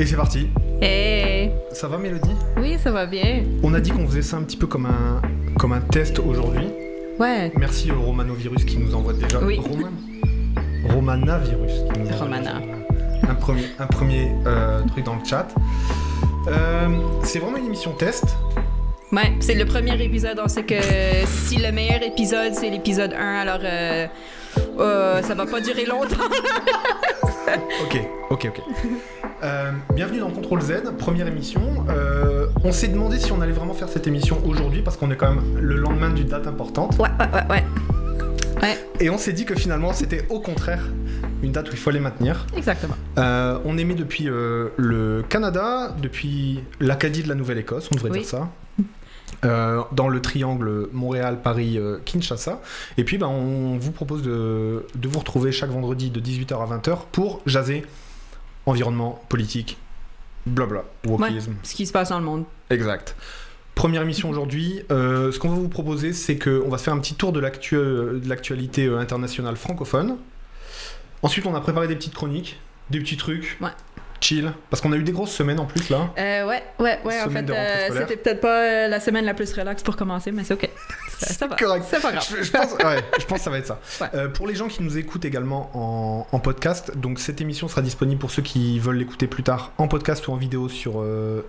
Et c'est parti. Hey Ça va Mélodie? Oui, ça va bien. On a dit qu'on faisait ça un petit peu comme un, comme un test aujourd'hui. Ouais. Merci au Romanovirus qui nous envoie déjà. Oui. Roman... Romanavirus qui nous Romana. un premier, un premier euh, truc dans le chat. Euh, c'est vraiment une émission test. Ouais, c'est le premier épisode. On sait que si le meilleur épisode, c'est l'épisode 1, alors euh, euh, ça va pas durer longtemps. Ok, ok, ok. Euh, bienvenue dans Contrôle Z, première émission. Euh, on s'est demandé si on allait vraiment faire cette émission aujourd'hui parce qu'on est quand même le lendemain d'une date importante. Ouais, ouais, ouais, ouais. Ouais, Et on s'est dit que finalement c'était au contraire une date où il fallait maintenir. exactement. Euh, on émet depuis euh, le Canada, depuis l'Acadie de la Nouvelle-Écosse, on devrait Oui. dire ça. Euh, dans le triangle Montréal-Paris-Kinshasa. Et puis, ben, on vous propose de, de vous retrouver chaque vendredi de 18h à 20h pour jaser environnement, politique, blabla, wokisme. Ce qui se passe dans le monde. Exact. Première émission aujourd'hui. Euh, ce qu'on va vous proposer, c'est qu'on va se faire un petit tour de de l'actualité euh, internationale francophone. Ensuite, on a préparé des petites chroniques, des petits trucs. Ouais. Chill. Parce qu'on a eu des grosses semaines en plus là. Euh, ouais, ouais, ouais. En fait, euh, c'était peut-être pas euh, la semaine la plus relax pour commencer, mais c'est ok. Va. Correct. C'est pas grave. Je, je pense, ouais, je pense que ça va être ça. Ouais. Pour les gens qui nous écoutent également en, en podcast, donc cette émission sera disponible pour ceux qui veulent l'écouter plus tard en podcast ou en vidéo sur,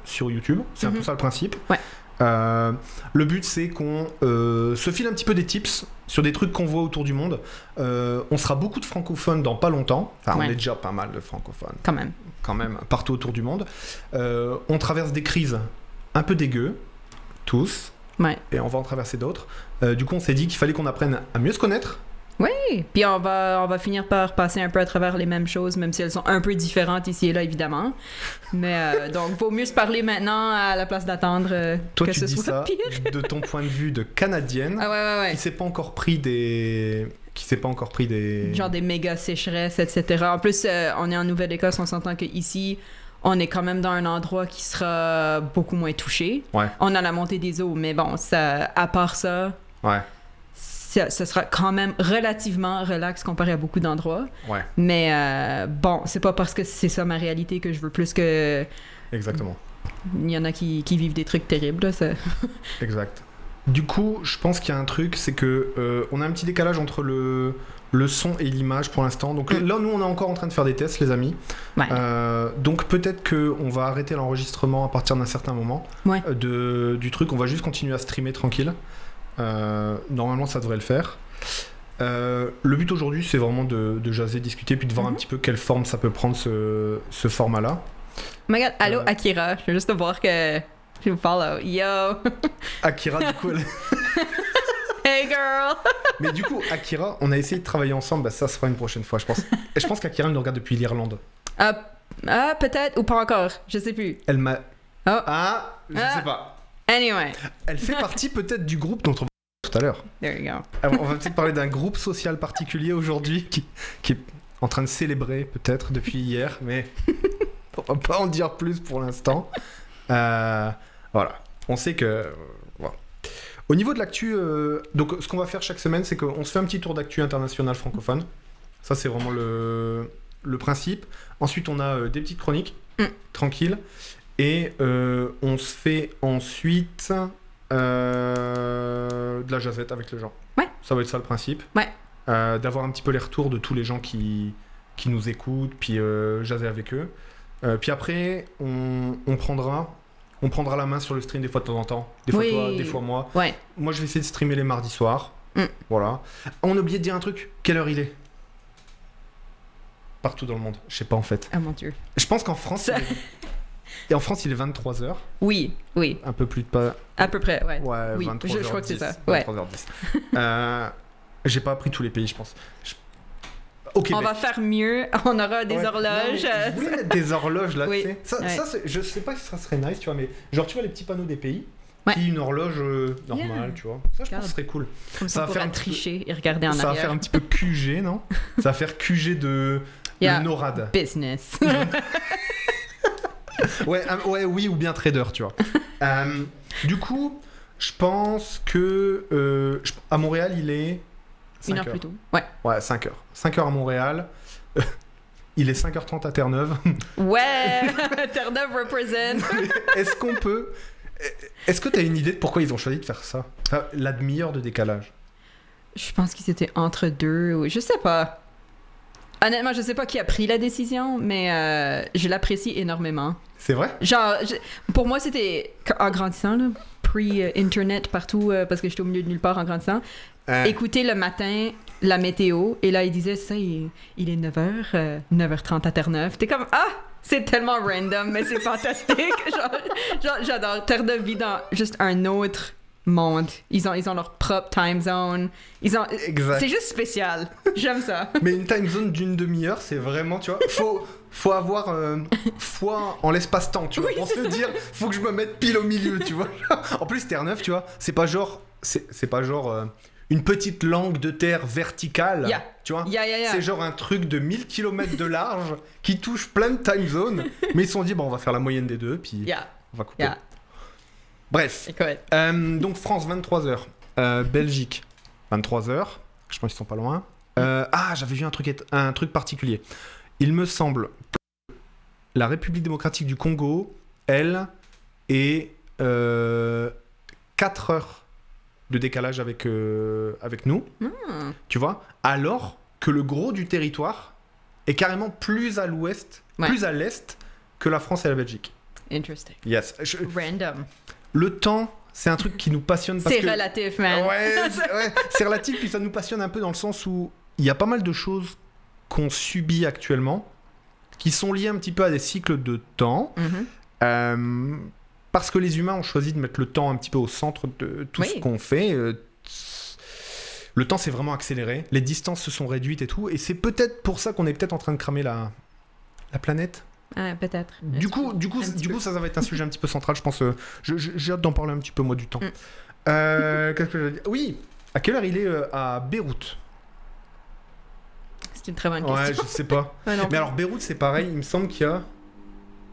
sur YouTube. C'est un peu Mhm. ça le principe. Ouais. Euh, le but c'est qu'on euh, se file un petit peu des tips sur des trucs qu'on voit autour du monde. Euh, on sera beaucoup de francophones dans pas longtemps. Enfin, on est déjà pas mal de francophones Quand même. Quand même partout autour du monde. Euh, on traverse des crises un peu dégueu, tous, Ouais. et on va en traverser d'autres. Euh, du coup, on s'est dit qu'il fallait qu'on apprenne à mieux se connaître. Oui, puis on va, on va finir par passer un peu à travers les mêmes choses, même si elles sont un peu différentes ici et là, évidemment. Mais euh, donc, vaut mieux se parler maintenant à la place d'attendre euh, que tu ce dis soit ça pire. de ton point de vue de canadienne Ah ouais, ouais, qui s'est pas encore pris des, qui s'est pas encore pris des. Genre des méga sécheresses, etc. En plus, euh, on est en Nouvelle-Écosse, on s'entend qu'ici, on est quand même dans un endroit qui sera beaucoup moins touché. Ouais. On a la montée des eaux, mais bon, ça, à part ça, Ouais. ça, ça sera quand même relativement relax comparé à beaucoup d'endroits. Ouais. Mais euh, bon, c'est pas parce que c'est ça ma réalité que je veux plus que. Exactement. Il y en a qui, qui vivent des trucs terribles. là, ça- Exact. Du coup, je pense qu'il y a un truc, c'est que euh, on a un petit décalage entre le le son et l'image pour l'instant. Donc Mm. là, nous, on est encore en train de faire des tests, les amis. Ouais. Euh, donc peut-être que on va arrêter l'enregistrement à partir d'un certain moment Ouais. euh, de, du truc. On va juste continuer à streamer tranquille. Euh, normalement, ça devrait le faire. Euh, le but aujourd'hui, c'est vraiment de, de jaser, discuter, puis de voir un Mhm. petit peu quelle forme ça peut prendre ce, ce format-là. Oh my god, allô. Akira, je veux juste te voir que vous follow. Yo! Akira, du coup, elle- Hey girl! mais du coup, Akira, on a essayé de travailler ensemble. Bah, ça sera une prochaine fois, je pense. Et je pense qu'Akira nous regarde depuis l'Irlande. Ah, ah, peut-être, ou pas encore, je sais plus. Elle m'a. Oh. Ah, je Ah. sais pas. Anyway, Elle fait partie peut-être du groupe dont on tout à l'heure. there you go. Alors, on va peut-être parler d'un groupe social particulier aujourd'hui qui, qui est en train de célébrer peut-être depuis hier, mais on va pas en dire plus pour l'instant. Euh, voilà, on sait que. euh, voilà. Au niveau de l'actu, euh, donc ce qu'on va faire chaque semaine, c'est qu'on se fait un petit tour d'actu international francophone. Ça, c'est vraiment le, le principe. Ensuite, on a euh, des petites chroniques, Mm. tranquilles. Et euh, on se fait ensuite de la jazette avec les gens. Ouais. Ça va être ça le principe. Ouais. D'avoir un petit peu les retours de tous les gens qui, qui nous écoutent, puis jaser avec eux. Puis après, on, on prendra, on prendra la main sur le stream des fois de temps en temps. Des fois Oui. toi, des fois moi. Ouais. Moi, je vais essayer de streamer les mardis soirs. Mm. Voilà. On a oublié de dire un truc. Quelle heure il est? Partout dans le monde. Je sais pas en fait. Oh mon dieu. Je pense qu'en France, Ça- il est... Et en France, il est 23h. Oui, oui, Un peu plus de pas. à peu près, ouais. Ouais, Oui, 23h10. je- je crois que c'est ça, ouais. 23h10. Euh, J'ai pas appris tous les pays, je pense. Je- Au Québec. On va faire mieux, on aura des Ouais. horloges. Non, mettre des horloges là, Oui. tu sais. Ça, Ouais. ça, je sais pas si ça serait nice, tu vois, mais genre, tu vois les petits panneaux des pays. Ouais. Puis une horloge euh, normale, Yeah. tu vois. Ça, je pense que ce serait cool. Comme ça ça, va faire un petit peu- tricher et regarder en ça va arrière. faire un petit peu QG, non Ça va faire QG de Yeah. NORAD. Business. Ouais, euh, ouais, oui, ou bien trader, tu vois. Euh, du coup, je pense que euh, à Montréal, il est 5 Une heure plus tôt. Ouais. Ouais, 5 heures. 5 heures à Montréal. Il est 5h30 à Terre-Neuve. Ouais! Terre-Neuve represent! Est-ce qu'on peut. Est-ce que tu as une idée de pourquoi ils ont choisi de faire ça? La demi-heure de décalage. Je pense qu'ils étaient entre deux, je sais pas. Honnêtement, je sais pas qui a pris la décision, mais euh, je l'apprécie énormément. C'est vrai? Genre, je- pour moi, c'était en grandissant, là, pre-internet partout, euh, parce que j'étais au milieu de nulle part en grandissant. Euh, Écouter le matin la météo, et là, il disait ça, il, il est 9h, 9h30 à Terre-Neuve. T'es comme, ah, c'est tellement random, mais c'est fantastique. j'adore. Terre-Neuve vit dans juste un autre monde. Ils ont, ils ont leur propre time zone. Ils ont. Exact. C'est juste spécial. J'aime ça. Mais une time zone d'une demi-heure, c'est vraiment, tu vois, faut, faut avoir euh, foi en l'espace-temps, tu vois, Oui, pour se ça. dire, faut que je me mette pile au milieu, tu vois. En plus, Terre-Neuve, tu vois, c'est pas genre, c'est c'est pas genre euh, une petite langue de terre verticale, Yeah. tu vois. C'est genre un truc de 1000 km de large qui touche plein de time zones, mais ils se sont dit, bon, on va faire la moyenne des deux, puis Yeah, on va couper. Bref, euh, donc France 23h, euh, Belgique 23h, je pense qu'ils sont pas loin. Euh, ah, j'avais vu un truc, un truc particulier. Il me semble que la République démocratique du Congo, elle, est euh, 4 heures de décalage avec, euh, avec nous, Hmm. tu vois, alors que le gros du territoire est carrément plus à l'ouest, Ouais. plus à l'est que la France et la Belgique. Interesting. Yes. Je- Random. le temps, c'est un truc qui nous passionne C'est que... relatif, man. Ouais, c'est ouais, c'est relatif, puis ça nous passionne un peu dans le sens où il y a pas mal de choses qu'on subit actuellement qui sont liées un petit peu à des cycles de temps. Mhm. euh, parce que les humains ont choisi de mettre le temps un petit peu au centre de tout Oui. ce qu'on fait. euh, le temps s'est vraiment accéléré, les distances se sont réduites et tout, et c'est peut-être pour ça qu'on est peut-être en train de cramer la, la planète. Ah, peut-être. Du coup, du coup, du coup, ça, ça va être un sujet un petit peu central, je pense. euh, J'ai hâte d'en parler un petit peu moi du temps. Mm. Euh, Qu'est-ce que je veux dire? Oui. À quelle heure il est euh, à Beyrouth? C'est une très bonne Ouais, question. je sais pas. Ouais. Mais alors Beyrouth, c'est pareil. Il me semble qu'il y a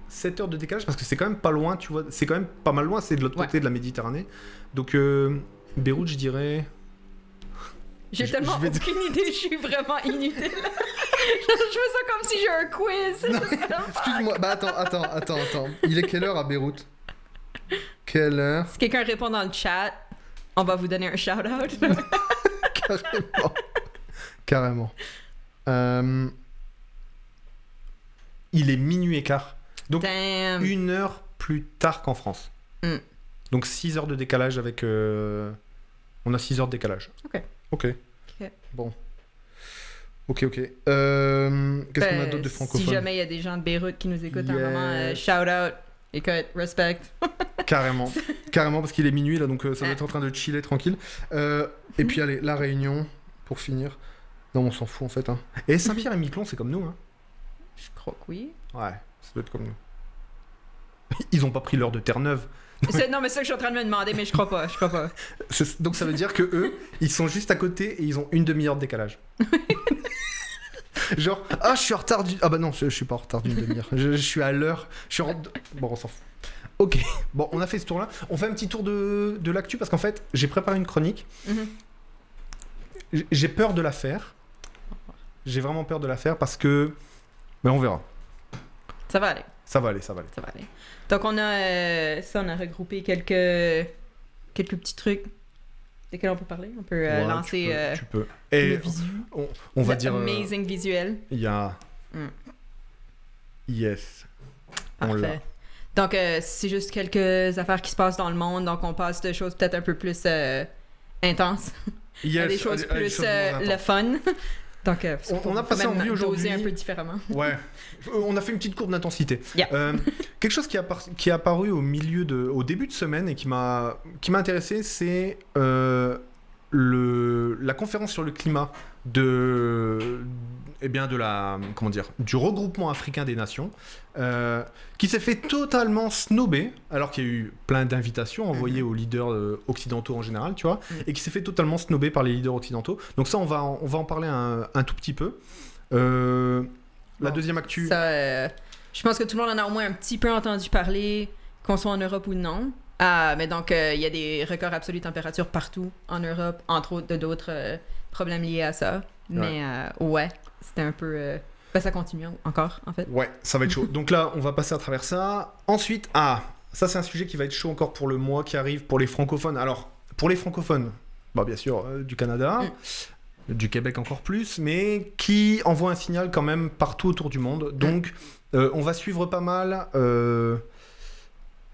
7 heures de décalage parce que c'est quand même pas loin, tu vois. C'est quand même pas mal loin. C'est de l'autre Ouais. côté de la Méditerranée. Donc euh, Beyrouth, je dirais. J'ai tellement je vais aucune idée, je suis vraiment inutile. je me sens comme si j'ai un quiz. Excuse-moi. Bah attends, attends, attends, attends. Il est quelle heure à Beyrouth? Quelle heure? Si quelqu'un répond dans le chat, on va vous donner un shout-out. Carrément. Carrément. Euh, Il est minuit et quart. Donc Damn. une heure plus tard qu'en France. Mm. Donc 6 heures de décalage avec. euh, On a 6 heures de décalage. Ok. Ok. Bon. Ok, ok. Euh, Qu'est-ce qu'on a Ben, d'autre de francophones Si jamais il y a des gens de Beyrouth qui nous écoutent en Yes. moment, euh, shout-out. Écoute, respect. Carrément. Carrément, parce qu'il est minuit là, donc euh, ça doit Ah. être en train de chiller tranquille. Et puis allez, la Réunion, pour finir. Non, on s'en fout en fait. Hein. Et Saint-Pierre et Miquelon, c'est comme nous. Hein. Je crois que oui. Ouais, ça doit être comme nous. Ils ont pas pris l'heure de Terre-Neuve. Non, mais c'est ça que je suis en train de me demander, mais je crois pas. Je crois pas. Donc ça veut dire que eux, ils sont juste à côté et ils ont une demi-heure de décalage. Genre, ah, je suis en retard du. Ah bah non, je, je suis pas en retard d'une demi-heure. Je, je suis à l'heure. Je suis en. Bon, on s'en fout. Ok, bon, on a fait ce tour-là. On fait un petit tour de, de l'actu parce qu'en fait, j'ai préparé une chronique. Mhm. J- J'ai peur de la faire. J'ai vraiment peur de la faire parce que. Mais on verra. Ça va aller. Ça va aller, ça va aller. Ça va aller. Donc, on a, euh, ça, on a regroupé quelques, quelques petits trucs desquels on peut parler. On peut euh, Ouais, lancer tu peux, euh, tu peux. le Et visu. on, on va le dire. Amazing visuel. Il y a. Mm. Yes. On l'a. Parfait. Donc, c'est juste quelques affaires qui se passent dans le monde. Donc, on passe de choses peut-être un peu plus intenses Yes, à des choses plus le fun. Donc, euh, On- a passé en vue aujourd'hui. un peu différemment. Ouais. Euh, On a fait une petite courbe d'intensité. Yeah. Euh, quelque chose qui, a qui est apparu au milieu de, au début de semaine et qui m'a, qui m'a intéressé, c'est euh, le, la conférence sur le climat de, eh bien de la, comment dire, du regroupement africain des nations, euh, qui s'est fait totalement snobber, alors qu'il y a eu plein d'invitations envoyées aux leaders euh, occidentaux en général, tu vois, Mhm. et qui s'est fait totalement snobber par les leaders occidentaux. Donc ça, on va, en- on va en parler un, un tout petit peu. Euh, la Bon, deuxième actu. Ça, je pense que tout le monde en a au moins un petit peu entendu parler, qu'on soit en Europe ou non. Ah, mais donc, il y a des records absolus de température partout en Europe, entre autres de d'autres problèmes liés à ça. Mais euh, ouais, c'était un peu. euh, Ben, ça continue encore, en fait. Ouais, ça va être chaud. Donc là, on va passer à travers ça. Ensuite, ah, ça c'est un sujet qui va être chaud encore pour le mois qui arrive pour les francophones. Alors, pour les francophones, bah bien sûr, euh, du Canada, du Québec encore plus, mais qui envoie un signal quand même partout autour du monde. Donc, euh, on va suivre pas mal euh,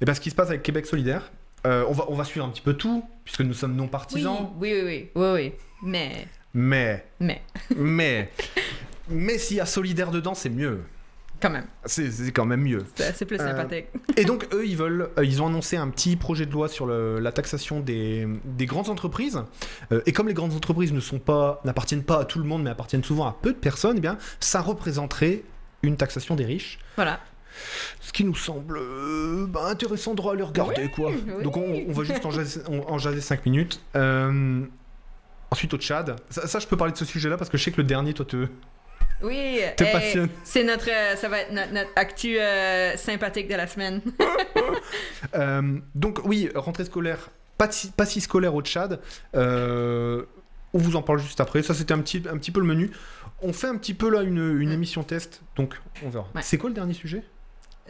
et ben, ce qui se passe avec Québec solidaire. On, va, on va suivre un petit peu tout, puisque nous sommes non Oui, partisans. oui, oui, oui, oui, oui. Mais, Mais, mais, mais, mais s'il y a solidaire dedans, c'est mieux. quand même, C'est c'est quand même mieux. c'est c'est plus Euh, sympathique. Et donc eux, ils veulent, euh, ils ont annoncé un petit projet de loi sur le- la taxation des, des grandes entreprises. Euh, et comme les grandes entreprises ne sont pas, n'appartiennent pas à tout le monde, mais appartiennent souvent à peu de personnes, eh bien, ça représenterait une taxation des riches. Voilà. Ce qui nous semble bah, intéressant de regarder, quoi. oui. Donc on, on va juste en jaser, en, en jaser 5 minutes. Euh, ensuite au Tchad. Ça, ça, je peux parler de ce sujet-là parce que je sais que le dernier, toi, te, Oui, te hey, passionne. c'est notre, euh, ça va être notre, notre actu euh, sympathique de la semaine. Euh, donc oui, rentrée scolaire, pas, si- pas si scolaire au Tchad. On vous en parle juste après. Ça, c'était un petit, un petit peu le menu. On fait un petit peu là une, une Mm. émission test, donc on verra. Ouais. C'est quoi le dernier sujet?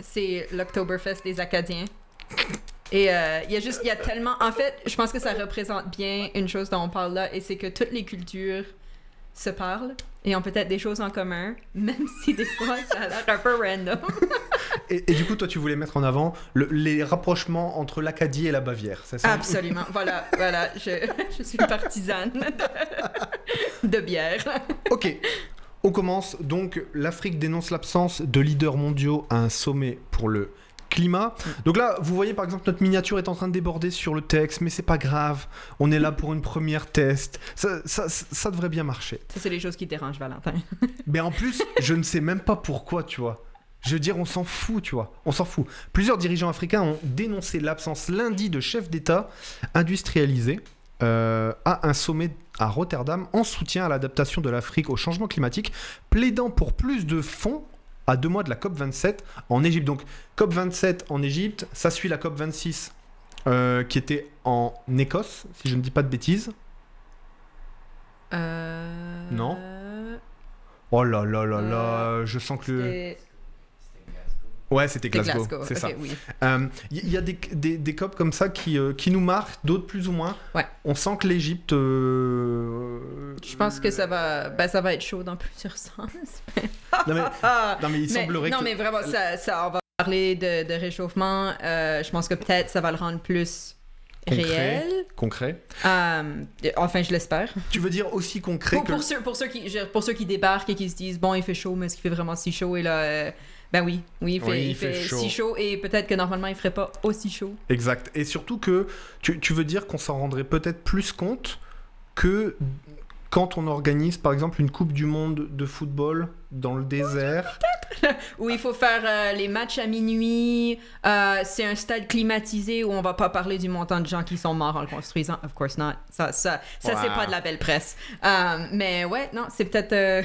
C'est l'Oktoberfest des Acadiens. Et euh, il y a juste, il y a tellement. En fait, je pense que ça représente bien une chose dont on parle là, et c'est que toutes les cultures se parlent et ont peut-être des choses en commun, même si des fois ça a l'air un peu random. et, et du coup, toi, tu voulais mettre en avant le- les rapprochements entre l'Acadie et la Bavière, c'est ça? Absolument. Voilà, voilà. Je, je suis partisane de, de bière. Ok. On commence donc. L'Afrique dénonce l'absence de leaders mondiaux à un sommet pour le climat. Donc là, vous voyez par exemple notre miniature est en train de déborder sur le texte, mais c'est pas grave. On est là pour une première test. Ça, ça, ça devrait bien marcher. Ça, c'est les choses qui dérangent Valentin. Mais en plus, je ne sais même pas pourquoi, tu vois. Je veux dire, on s'en fout, tu vois. On s'en fout. Plusieurs dirigeants africains ont dénoncé l'absence lundi de chefs d'État industrialisés euh, à un sommet à Rotterdam en soutien à l'adaptation de l'Afrique au changement climatique, plaidant pour plus de fonds à deux mois de la COP27 en Égypte. Donc, COP27 en Égypte, ça suit la COP26 euh, qui était en Écosse, si je ne dis pas de bêtises. Euh... Non. Oh là là là là, je sens que le... Ouais, c'était Glasgow, c'est ça. oui. Il y, a des, des, des COP comme ça qui, euh, qui nous marquent, d'autres plus ou moins. Ouais. On sent que l'Égypte. euh, Je pense que ça va, ben, ça va être chaud dans plusieurs sens. Non mais, non, mais il mais, semblerait non, que. mais vraiment, ça, ça, on va parler de, de réchauffement. Euh, je pense que peut-être ça va le rendre plus Concret. réel. Concret. Euh, enfin, je l'espère. Tu veux dire aussi concret Pour, que. pour ceux, pour, ceux qui, pour ceux qui débarquent et qui se disent, bon, il fait chaud, mais est-ce qu'il fait vraiment si chaud? Et là, euh, ben oui, oui, il fait, Oui, il il fait fait chaud. si chaud et peut-être que normalement il ferait pas aussi chaud. Exact. Et surtout que tu, tu veux dire qu'on s'en rendrait peut-être plus compte que quand on organise par exemple une Coupe du Monde de football dans le désert. Où il faut faire euh, les matchs à minuit. euh, c'est un stade climatisé où on va pas parler du montant de gens qui sont morts en le construisant. Of course not. Ça, ça, ça c'est pas de la belle presse. Euh, mais ouais, non, c'est peut-être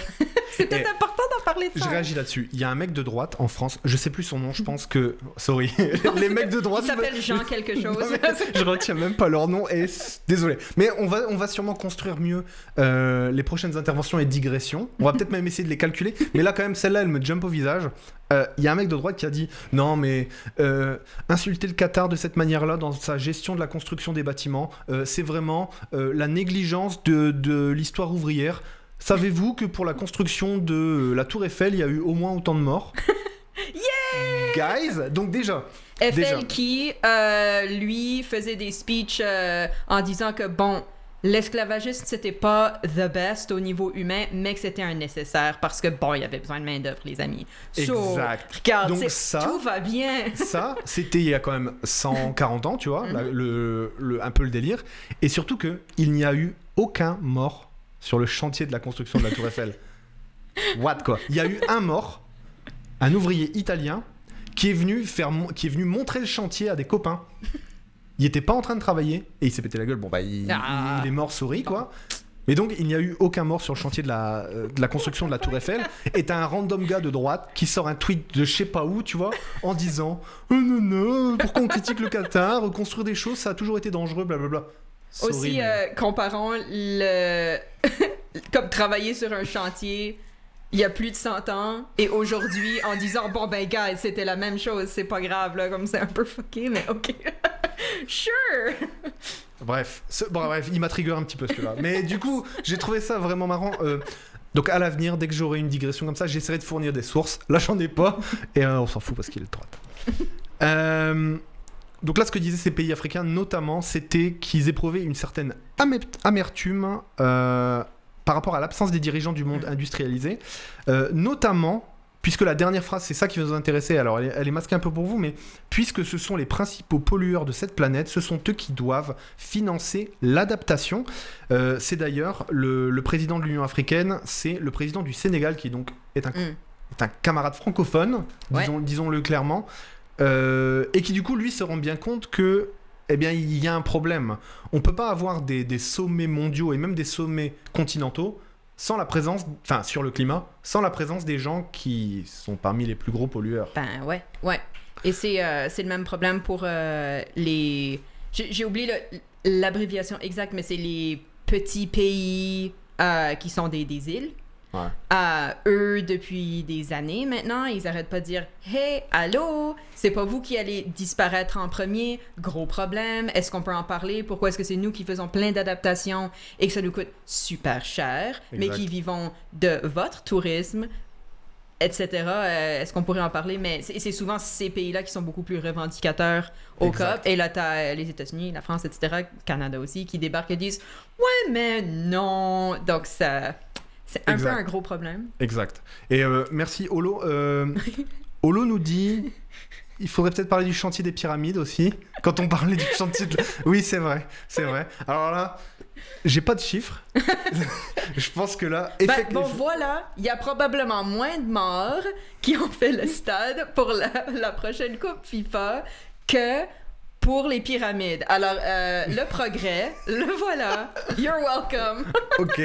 c'est peut-être Et- important d'en parler de Je réagis là-dessus. Il y a un mec de droite en France, je sais plus son nom, je pense que. Sorry. Les mecs de droite. Il s'appelle Jean quelque chose. Non, je retiens même pas leur nom et désolé. Mais on va, on va sûrement construire mieux les prochaines interventions et digressions. On va peut-être même essayer de les calculer. Mais là, quand même, celle-là, elle me jump au visage. Euh, Il y a un mec de droite qui a dit non, mais euh, insulter le Qatar de cette manière-là dans sa gestion de la construction des bâtiments, euh, c'est vraiment euh, la négligence de, de l'histoire ouvrière. Savez-vous que pour la construction de euh, la Tour Eiffel, il y a eu au moins autant de morts? Guys, donc déjà, Déjà. Eiffel qui, euh, lui, faisait des speeches euh, en disant que, bon, l'esclavagisme, c'était pas the best au niveau humain, mais que c'était un nécessaire parce que, bon, il y avait besoin de main-d'œuvre, les amis. So, Exact. regarde, Donc ça- tout va bien. ça, c'était il y a quand même 140 ans, tu vois, Mhm. la- le, le- un peu le délire. Et surtout que il n'y a eu aucun mort sur le chantier de la construction de la Tour Eiffel. What quoi? Il y a eu un mort, un ouvrier italien qui est venu faire, qui est venu montrer le chantier à des copains. Il était pas en train de travailler et il s'est pété la gueule. Bon bah il, Ah. il est mort, sorry quoi. Mais donc il n'y a eu aucun mort sur le chantier de la, euh, de la construction de la Tour Eiffel. Et t'as un random gars de droite qui sort un tweet de je sais pas où, tu vois, en disant oh, non non, pourquoi on critique le Qatar, construire des choses ça a toujours été dangereux, blablabla. Sorry, Aussi, mais- euh, comparons le. comme travailler sur un chantier il y a plus de 100 ans et aujourd'hui en disant bon ben gars c'était la même chose c'est pas grave là comme c'est un peu fucké mais ok sure Bref, ce- bon, bref, il m'a trigger un petit peu celui-là. Mais du coup, j'ai trouvé ça vraiment marrant. Euh, donc à l'avenir, dès que j'aurai une digression comme ça, j'essaierai de fournir des sources. Là, j'en ai pas. Et euh, on s'en fout parce qu'il est droite. Euh, donc là, ce que disaient ces pays africains, notamment, c'était qu'ils éprouvaient une certaine amertume par rapport à l'absence des dirigeants du monde industrialisé. Euh, notamment, puisque la dernière phrase, c'est ça qui va nous intéresser, alors elle est, elle est masquée un peu pour vous, mais puisque ce sont les principaux pollueurs de cette planète, ce sont eux qui doivent financer l'adaptation. Euh, c'est d'ailleurs le, le président de l'Union africaine, c'est le président du Sénégal, qui donc est un, Mm. est un camarade francophone, Ouais. disons, disons-le clairement, euh, et qui du coup, lui, se rend bien compte que eh bien, il y a un problème. On peut pas avoir des, sommets mondiaux et même des sommets continentaux sans la présence, enfin sur le climat, sans la présence des gens qui sont parmi les plus gros pollueurs. Ben ouais, ouais. Et c'est euh, le même problème pour euh, les. J'ai oublié l'abréviation exacte, mais c'est les petits pays euh, qui sont des, des îles. Ouais. Euh, eux, depuis des années maintenant, ils arrêtent pas de dire Hey, allô, c'est pas vous qui allez disparaître en premier, gros problème, est-ce qu'on peut en parler? Pourquoi est-ce que c'est nous qui faisons plein d'adaptations et que ça nous coûte super cher, mais qui vivons de votre tourisme etc. Euh, Est-ce qu'on pourrait en parler? Mais c'est souvent ces pays-là qui sont beaucoup plus revendicateurs au. COP. Et là, tu as les États-Unis, la France, etc., Canada aussi, qui débarquent et disent Ouais, mais non. Donc, ça. C'est un Exact. peu un gros problème. Exact. Et euh, merci Olo. Euh, Olo nous dit il faudrait peut-être parler du chantier des pyramides aussi. Quand on parlait du chantier de... Oui, c'est vrai, c'est vrai. Alors là, j'ai pas de chiffres. Je pense que là, Ben, effectivement... bon, voilà, il y a probablement moins de morts qui ont fait le stade pour la, la prochaine Coupe FIFA que pour les pyramides. Alors, euh, le progrès, le voilà. You're welcome. Ok,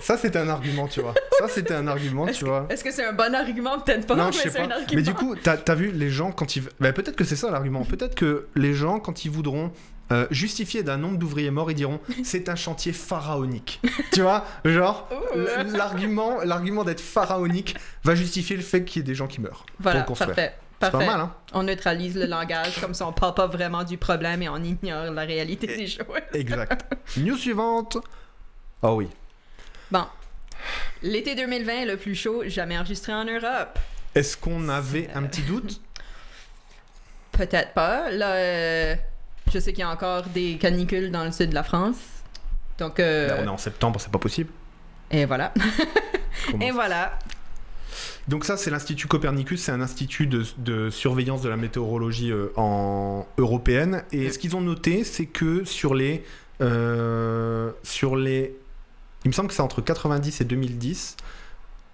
ça c'était un argument, tu vois. Ça c'était un argument, tu vois. Est-ce que c'est un bon argument? Peut-être pas, non, mais c'est un argument. Mais du coup, t'as as vu les gens quand ils. Bah, peut-être que c'est ça l'argument. Peut-être que les gens, quand ils voudront euh, justifier d'un nombre d'ouvriers morts, ils diront c'est un chantier pharaonique. tu vois? Genre, l'argument l'argument d'être pharaonique va justifier le fait qu'il y ait des gens qui meurent. Voilà, pour parfait. C'est Parfait. pas mal, hein? On neutralise le langage, comme ça on parle pas vraiment du problème et on ignore la réalité des choses. Exact. News suivante. Oh oui. Bon. L'été 2020 est le plus chaud jamais enregistré en Europe. Est-ce qu'on avait un petit doute? Peut-être pas. Là, euh, je sais qu'il y a encore des canicules dans le sud de la France. Donc, euh, Ben, On est en septembre, c'est pas possible. et voilà. Et voilà. Donc ça, c'est l'Institut Copernicus, c'est un institut de, de surveillance de la météorologie euh, en européenne. Et Mm. ce qu'ils ont noté, c'est que sur les, euh, sur les, il me semble que c'est entre 90 et 2010.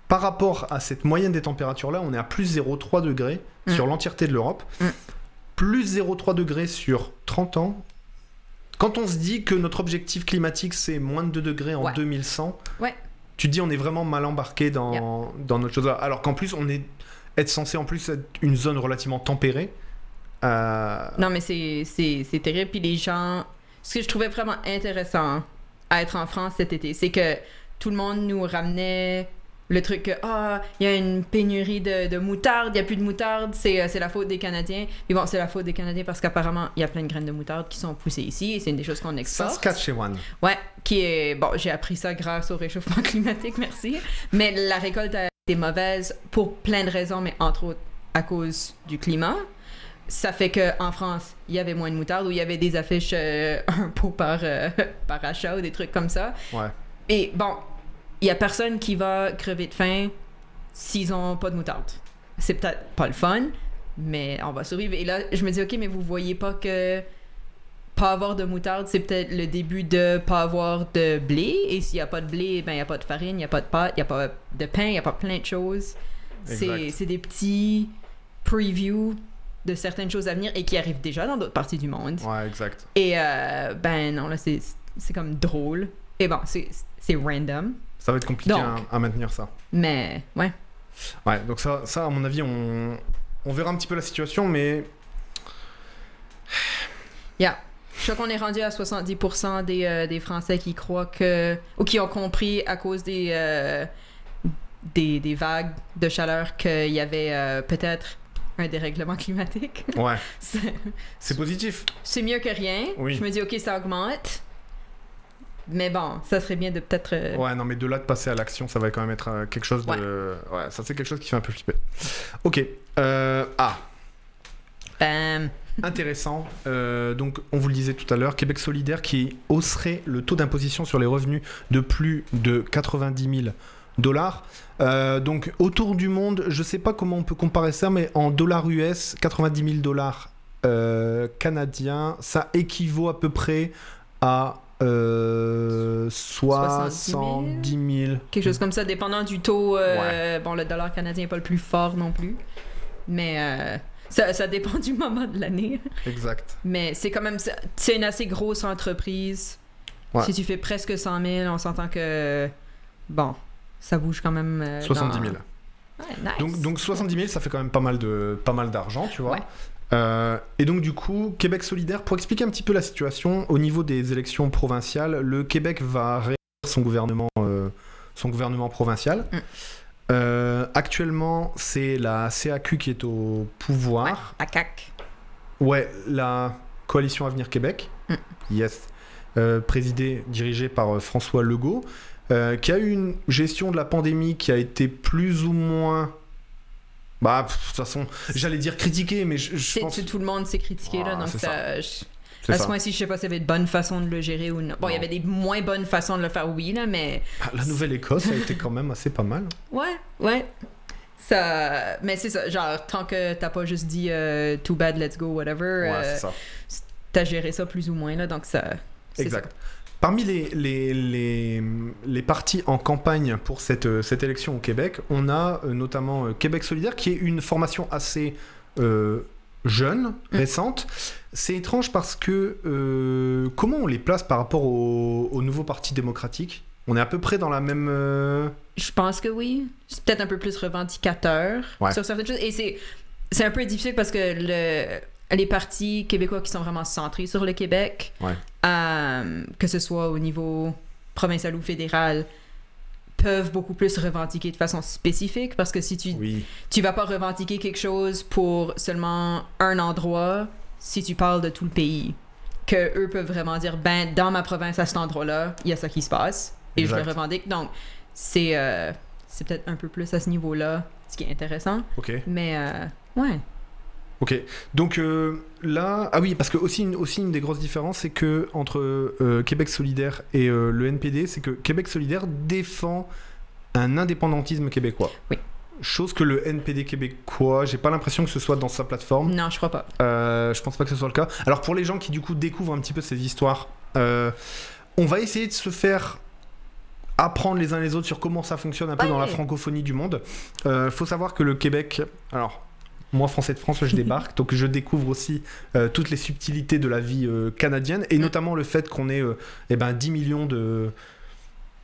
Par rapport à cette moyenne des températures-là, on est à plus 0,3 degrés Mm. sur l'entièreté de l'Europe, Mm. plus 0,3 degrés sur 30 ans. Quand on se dit que notre objectif climatique c'est moins de 2 degrés en Ouais. 2100, Ouais. Tu te dis on est vraiment mal embarqué dans, dans notre chose là. Alors qu'en plus on est être censé en plus être une zone relativement tempérée. Euh, Non, mais c'est, c'est, c'est terrible. Puis les gens. Ce que je trouvais vraiment intéressant à être en France cet été, c'est que tout le monde nous ramenait le truc que, ah, il y a une pénurie de, de moutarde, il n'y a plus de moutarde, c'est, euh, c'est la faute des Canadiens. Puis bon, c'est la faute des Canadiens parce qu'apparemment, il y a plein de graines de moutarde qui sont poussées ici et c'est une des choses qu'on exporte. Saskatchewan. Ouais, qui est. Bon, j'ai appris ça grâce au réchauffement climatique, merci. Mais la récolte a été mauvaise pour plein de raisons, mais entre autres à cause du climat. Ça fait qu'en France, il y avait moins de moutarde ou il y avait des affiches euh, un pot par, euh, par achat ou des trucs comme ça. Ouais. Et bon, il y a personne qui va crever de faim s'ils ont pas de moutarde. C'est peut-être pas le fun, mais on va survivre. Et là, je me dis, ok, mais vous voyez pas que pas avoir de moutarde, c'est peut-être le début de pas avoir de blé. Et s'il y a pas de blé, ben il y a pas de farine, il y a pas de pâte, il y a pas de pain, il y a pas plein de choses. C'est des petits previews de certaines choses à venir et qui arrivent déjà dans d'autres parties du monde. Ouais, exact. Et euh, ben non, là, c'est comme drôle. Et bon, c'est random. Ça va être compliqué Donc. à, à maintenir ça. Mais ouais. Ouais, donc ça, ça à mon avis, on, on verra un petit peu la situation, mais Yeah. Je crois qu'on est rendu à 70% des, euh, des Français qui croient que. ou qui ont compris à cause des. euh, des, des vagues de chaleur qu'il y avait euh, peut-être un dérèglement climatique. Ouais, C'est- c'est positif. C'est mieux que rien. Oui. Je me dis, OK, ça augmente. Mais bon, ça serait bien de peut-être. euh, Ouais, non, mais de là de passer à l'action, ça va quand même être euh, quelque chose de. Ouais, ça c'est quelque chose qui fait un peu flipper. Ok. Euh... Ah, bam. intéressant. Euh, donc, on vous le disait tout à l'heure, Québec solidaire qui hausserait le taux d'imposition sur les revenus de plus de 90 000 dollars. Euh, donc, autour du monde, je sais pas comment on peut comparer ça, mais en dollars US, 90 000 dollars euh, canadiens, ça équivaut à peu près à euh, 70 000. Quelque chose comme ça, dépendant du taux. euh, Bon, le dollar canadien n'est pas le plus fort non plus. Mais euh, ça, ça dépend du moment de l'année. Exact. Mais c'est quand même. C'est une assez grosse entreprise. Ouais. Si tu fais presque 100 000, on s'entend que. Bon, ça bouge quand même. euh, 70 000. dans- Ouais, nice. Donc, donc 70 000, ça fait quand même pas mal de pas mal d'argent, tu vois. Ouais. Euh, et donc du coup, Québec solidaire, pour expliquer un petit peu la situation, au niveau des élections provinciales, le Québec va réélire son gouvernement, euh, son gouvernement provincial. Mm. Euh, actuellement, c'est la CAQ qui est au Ouais, pouvoir. la CAQ. Ouais, la coalition Avenir Québec. Mm. Yes. Présidée, dirigée par François Legault, qui a eu une gestion de la pandémie qui a été plus ou moins. Bah, de toute façon, j'allais dire critiquée, mais je, pense. Tout le monde s'est critiqué, là. Ah, Donc, ça. je- C'est À ce ça. point-ci, je sais pas s'il y avait de bonnes façons de le gérer ou non. Bon, il y avait des moins bonnes façons de le faire, oui, là, mais. Ah, La Nouvelle-Écosse a été quand même assez pas mal. Ouais, ouais. Ça... Mais c'est ça, genre, tant que t'as pas juste dit euh, too bad, let's go, whatever, Ouais, euh, c'est ça. t'as géré ça plus ou moins, là, donc ça. Exact. Parmi les, les, les, les partis en campagne pour cette, euh, cette élection au Québec, on a euh, notamment euh, Québec solidaire, qui est une formation assez euh, jeune, Mm. récente. C'est étrange parce que comment on les place par rapport au, au nouveau parti démocratique? On est à peu près dans la même... Je pense que oui. C'est peut-être un peu plus revendicateur Ouais. sur certaines choses. Et c'est, c'est un peu difficile parce que le, les partis québécois qui sont vraiment centrés sur le Québec, Ouais. euh, que ce soit au niveau provincial ou fédéral, peuvent beaucoup plus revendiquer de façon spécifique parce que si tu Oui, tu vas pas revendiquer quelque chose pour seulement un endroit si tu parles de tout le pays. Que eux peuvent vraiment dire, ben, dans ma province, à cet endroit-là, il y a ça qui se passe. Et je le revendique. Donc, c'est euh, c'est peut-être un peu plus à ce niveau-là, ce qui est intéressant. Mais, euh, ouais. Ok, donc euh, là, ah oui, parce que aussi une, aussi une des grosses différences, c'est que entre euh, Québec solidaire et euh, le NPD, c'est que Québec solidaire défend un indépendantisme québécois. Oui. Chose que le NPD québécois, j'ai pas l'impression que ce soit dans sa plateforme. Non, je crois pas. Je pense pas que ce soit le cas. Alors pour les gens qui du coup découvrent un petit peu ces histoires, on va essayer de se faire apprendre les uns les autres sur comment ça fonctionne un peu Ouais. dans la francophonie du monde. Euh, faut savoir que le Québec, alors moi français de France, je débarque, donc je découvre aussi euh, toutes les subtilités de la vie euh, canadienne et Mm. notamment le fait qu'on ait euh, eh ben, 10 millions de,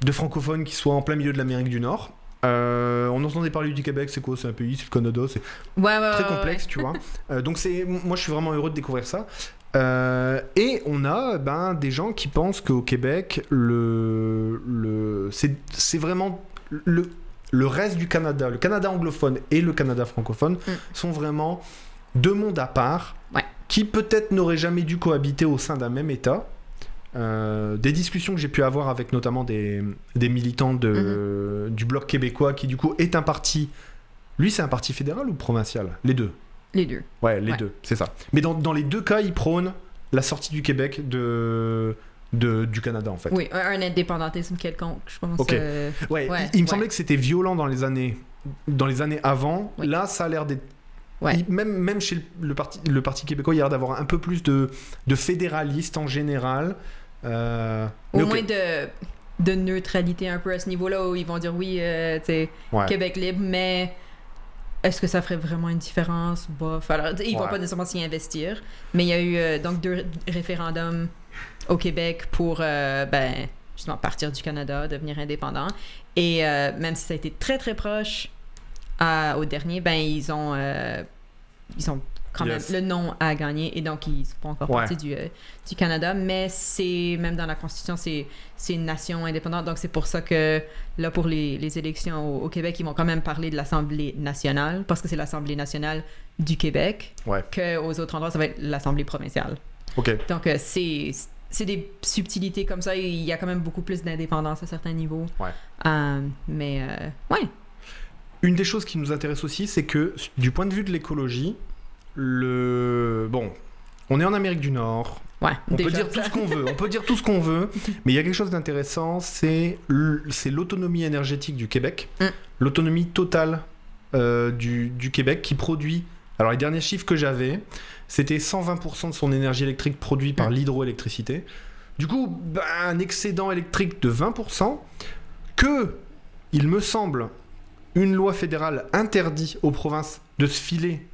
de francophones qui soient en plein milieu de l'Amérique du Nord. Euh, on entendait parler du Québec, c'est quoi? C'est un pays, c'est le Canada, c'est Ouais, ouais, très ouais, complexe, tu vois. Euh, donc c'est, moi je suis vraiment heureux de découvrir ça. Euh, et on a ben, des gens qui pensent qu'au Québec, le, le, c'est vraiment le, le reste du Canada, le Canada anglophone et le Canada francophone Mm. sont vraiment deux mondes à part Ouais. qui peut-être n'auraient jamais dû cohabiter au sein d'un même État. Euh, des discussions que j'ai pu avoir avec notamment des, des militants de, du bloc québécois qui du coup est un parti lui c'est un parti fédéral ou provincial? Les deux Les deux. Ouais, les Ouais. deux, c'est ça. Mais dans, dans les deux cas, ils prônent la sortie du Québec de, de, du Canada, en fait. Oui, un, indépendantisme quelconque, je pense. Ok. euh, Ouais, Ouais, il, il me ouais. semblait que c'était violent dans les années, dans les années avant. Oui. Là, ça a l'air d'être. Ouais. il- Même, même chez le, le parti, le parti québécois, il y a l'air d'avoir un peu plus de, de fédéralistes en général. Euh, Au moins de, de neutralité un peu à ce niveau-là où ils vont dire oui, euh. Québec libre, mais est-ce que ça ferait vraiment une différence? Bof. Alors, ils vont pas nécessairement s'y investir, mais il y a eu euh, donc deux référendums au Québec pour euh, ben, justement partir du Canada, devenir indépendant. Et euh, même si ça a été très très proche à- au dernier, ben ils ont, euh, ils ont quand Yes. même, le non a gagné et donc ils sont pas encore Ouais. partie du, euh, du Canada. Mais c'est, même dans la Constitution, c'est, une nation indépendante. Donc c'est pour ça que là, pour les, les élections au, au Québec, ils vont quand même parler de l'Assemblée nationale parce que c'est l'Assemblée nationale du Québec. Ouais. Qu'aux autres endroits, ça va être l'Assemblée provinciale. Ok. Donc euh, c'est, c'est des subtilités comme ça. et Il y a quand même beaucoup plus d'indépendance à certains niveaux. Ouais. Euh, mais euh, ouais. Une des choses qui nous intéresse aussi, c'est que du point de vue de l'écologie, le bon, on est en Amérique du Nord. Ouais, On peut dire tout ce qu'on veut. On peut dire tout ce qu'on veut. Mais il y a quelque chose d'intéressant, c'est l'autonomie énergétique du Québec, Mm. l'autonomie totale euh, du, du Québec qui produit. Alors les derniers chiffres que j'avais, c'était 120% de son énergie électrique produite par Mm. l'hydroélectricité. Du coup, ben, un excédent électrique de 20% que, il me semble, une loi fédérale interdit aux provinces de se filer,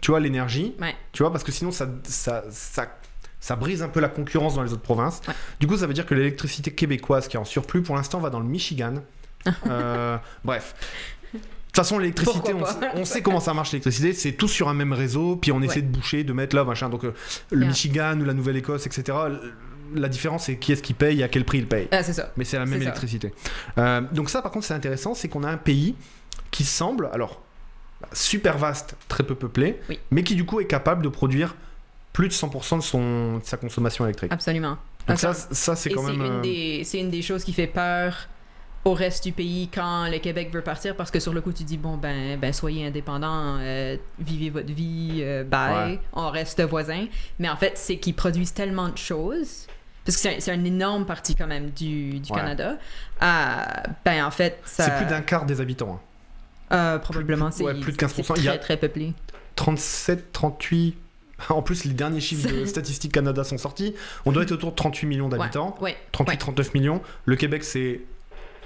tu vois, l'énergie. Ouais. Tu vois, parce que sinon, ça, ça, ça, ça brise un peu la concurrence dans les autres provinces. Ouais. Du coup, ça veut dire que l'électricité québécoise qui est en surplus, pour l'instant, va dans le Michigan. Euh, bref. De toute façon, l'électricité, on, sait comment ça marche l'électricité, c'est tous sur un même réseau, puis on essaie de boucher, de mettre là, machin. Donc, euh, le Yeah. Michigan ou la Nouvelle-Écosse, etc. La différence, c'est qui est-ce qui paye et à quel prix il paye. Ah, c'est ça. Mais c'est la même électricité. Euh, donc ça, par contre, c'est intéressant, c'est qu'on a un pays qui semble, alors, super vaste, très peu peuplé, Oui. mais qui du coup est capable de produire plus de 100% de, son, de sa consommation électrique. Absolument. Donc ça, c'est quand c'est même... une, euh, des, c'est une des choses qui fait peur au reste du pays quand le Québec veut partir parce que sur le coup tu dis bon ben ben soyez indépendants euh, vivez votre vie euh, bye Ouais. on reste voisins mais en fait c'est qu'ils produisent tellement de choses parce que c'est, un- une énorme partie quand même du, du Ouais. Canada euh, ben en fait ça C'est plus d'un quart des habitants. hein. euh, probablement c'est ouais, plus de 15%. c'est Il y a- très peuplé 37, 38... En plus, les derniers chiffres de Statistique Canada sont sortis. On doit être autour de 38 millions d'habitants. ouais 38, ouais. 39 millions. Le Québec, c'est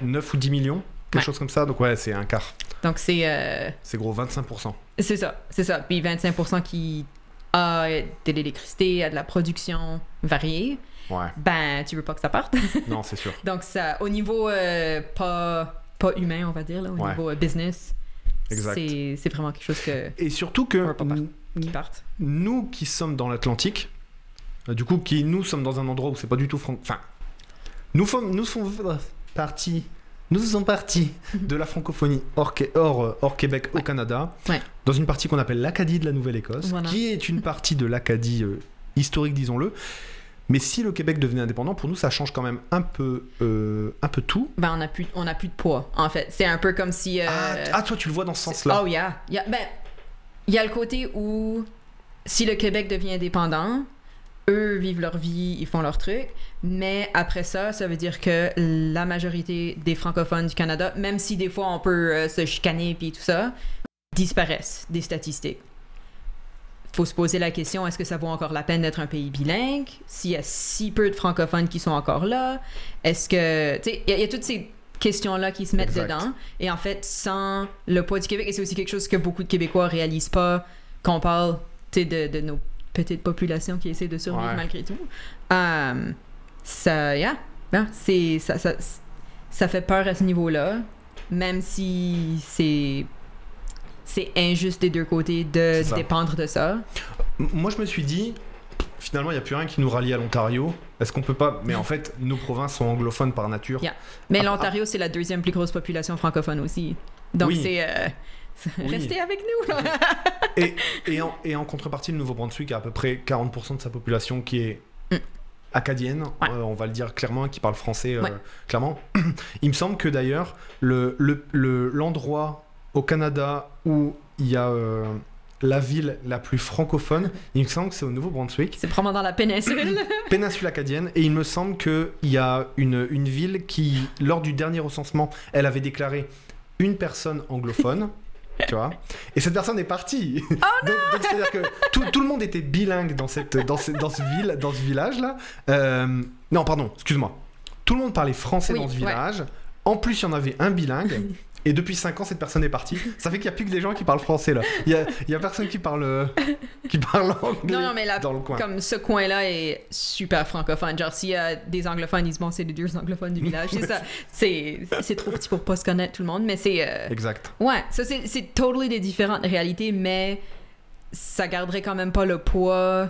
9 ou 10 millions. Quelque Ouais. chose comme ça. Donc ouais, c'est un quart. donc c'est euh, C'est gros, 25%. C'est ça, c'est ça. Puis 25% qui a de l'électricité, a de la production variée, Ouais, ben tu veux pas que ça parte. non, c'est sûr. Donc ça, au niveau euh, pas, pas humain, on va dire, là, au Ouais. niveau euh, business, c'est vraiment quelque chose que, Et surtout que pas qui parte. nous qui sommes dans l'Atlantique, du coup, qui nous sommes dans un endroit où c'est pas du tout franc. Enfin, nous sommes, nous sommes partis. Nous sommes partis de la francophonie hors, hors, euh, hors Québec au. Canada, Ouais. dans une partie qu'on appelle l'Acadie de la Nouvelle-Écosse, Voilà. qui est une partie de l'Acadie euh, historique, disons-le. Mais si le Québec devenait indépendant, pour nous, ça change quand même un peu, euh, un peu tout. Ben on a plus, on a plus de poids, en fait. C'est un peu comme si... euh, Ah, ah, toi, tu le vois dans ce sens-là. Oh yeah. Il ben, il y a le côté où si le Québec devient indépendant, eux vivent leur vie, ils font leur truc, mais après ça, ça veut dire que la majorité des francophones du Canada, même si des fois on peut euh, se chicaner puis tout ça, disparaissent des statistiques. Faut se poser la question est-ce que ça vaut encore la peine d'être un pays bilingue? S'il y a si peu de francophones qui sont encore là, est-ce que tu sais, il y, a- il y a toutes ces questions-là qui se mettent Exact. dedans. Et en fait, sans le poids du Québec, et c'est aussi quelque chose que beaucoup de Québécois réalisent pas quand on parle tu sais, de, de nos petites populations qui essaient de survivre Ouais. malgré tout. Euh, ça, yeah, yeah, c'est, ça, ça, ça fait peur à ce niveau-là, même si c'est, c'est injuste des deux côtés de dépendre de ça. Moi, je me suis dit, finalement, il n'y a plus rien qui nous rallie à l'Ontario. Est-ce qu'on peut pas. Mais en fait, nos provinces sont anglophones par nature. Yeah. Mais Ah, l'Ontario, c'est la deuxième plus grosse population francophone aussi. Donc Oui. c'est... euh, Oui. Restez avec nous. Et, et, en, et en contrepartie, le Nouveau-Brunswick a à peu près 40% de sa population qui est. acadienne, Ouais. euh, on va le dire clairement, qui parle français euh, Ouais. clairement. Il me semble que d'ailleurs, l'endroit le, au Canada où il y a euh, la ville la plus francophone, il me semble que c'est au Nouveau-Brunswick, c'est probablement dans la péninsule. péninsule acadienne, et il me semble qu'il y a une, une ville qui, lors du dernier recensement, elle avait déclaré une personne anglophone. Tu vois Et cette personne est partie. Oh donc, c'est-à-dire que tout, tout le monde était bilingue dans cette dans ce, dans ce ville dans ce village là. non pardon, excuse-moi. Tout le monde parlait français Oui, dans ce ouais. village. En plus, il y en avait un bilingue. Et depuis 5 ans, cette personne est partie. Ça fait qu'il n'y a plus que des gens qui parlent français là. Il y a, y a personne qui parle euh, qui parle anglais non, non, mais là, dans le coin. comme ce coin-là est super francophone. Genre, s'il y a des anglophones, ils disent bon, c'est les deux anglophones du village. c'est ça. C'est, trop petit pour pas se connaître tout le monde, mais c'est. euh, Exact. Ouais, ça, c'est, totally des différentes réalités, mais ça garderait quand même pas le poids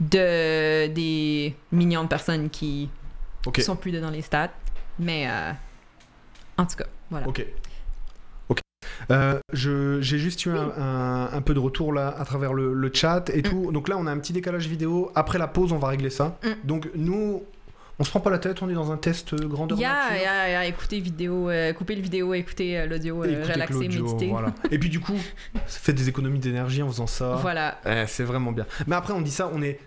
de des millions de personnes qui Ok. sont plus dans les stats. Mais euh, en tout cas, voilà. Ok. Ok. Euh, J'ai juste eu un, un- un peu de retour là à travers le, le chat et tout. Donc là, on a un petit décalage vidéo. Après la pause, on va régler ça. Mm. Donc nous, on se prend pas la tête. On est dans un test euh, grandeur Yeah, nature. yeah, yeah, écoutez vidéo, euh, coupez le vidéo, écoutez euh, l'audio, euh, voilà. Et puis du coup, ça fait des économies d'énergie en faisant ça. Voilà. Eh, c'est vraiment bien. Mais après, on dit ça, on est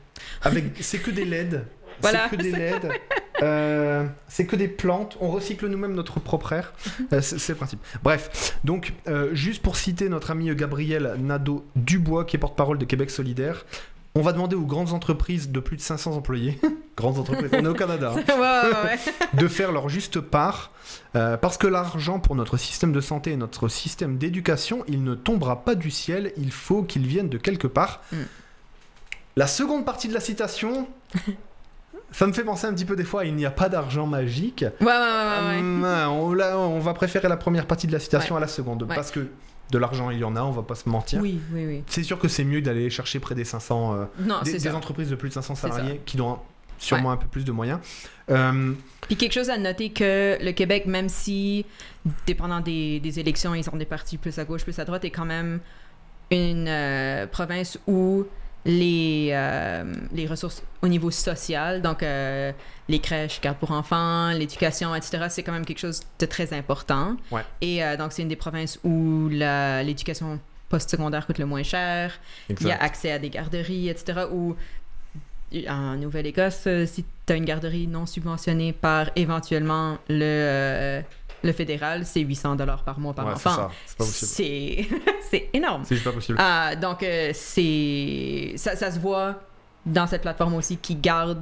avec. C'est que des LED. Voilà. C'est que des LED. Euh, c'est que des plantes. On recycle nous-mêmes notre propre air. Euh, c'est le principe. Bref, donc, euh, juste pour citer notre ami Gabriel Nadeau-Dubois, qui est porte-parole de Québec Solidaire, on va demander aux grandes entreprises de plus de 500 employés, grandes entreprises, on est au Canada, hein, ouais, ouais, ouais. de faire leur juste part, parce que l'argent pour notre système de santé et notre système d'éducation, il ne tombera pas du ciel, il faut qu'il vienne de quelque part. Mm. La seconde partie de la citation, ça me fait penser un petit peu des fois, il n'y a pas d'argent magique. Ouais, ouais, ouais. Hum, on, là, on va préférer la première partie de la citation à la seconde, Ouais. parce que de l'argent il y en a, on va pas se mentir. Oui, oui, oui. C'est sûr que c'est mieux d'aller chercher près des 500 euh, Non, des, des entreprises de plus de 500 C'est ça. salariés qui ont sûrement un peu plus de moyens. Euh, Puis quelque chose à noter que le Québec, même si, dépendant des, des élections, ils ont des partis plus à gauche, plus à droite, est quand même une euh, province où les, euh, les ressources au niveau social, donc euh, les crèches, gardes pour enfants, l'éducation, etc., c'est quand même quelque chose de très important. Ouais. Et euh, donc, c'est une des provinces où l'éducation postsecondaire coûte le moins cher. Il y a accès à des garderies, etc. Ou en Nouvelle-Écosse, si tu as une garderie non subventionnée par éventuellement le, le fédéral, c'est 800 dollars par mois par ouais, enfant. c'est énorme. C'est pas possible. Ah, donc, euh, c'est ça, ça se voit dans cette plateforme aussi qui garde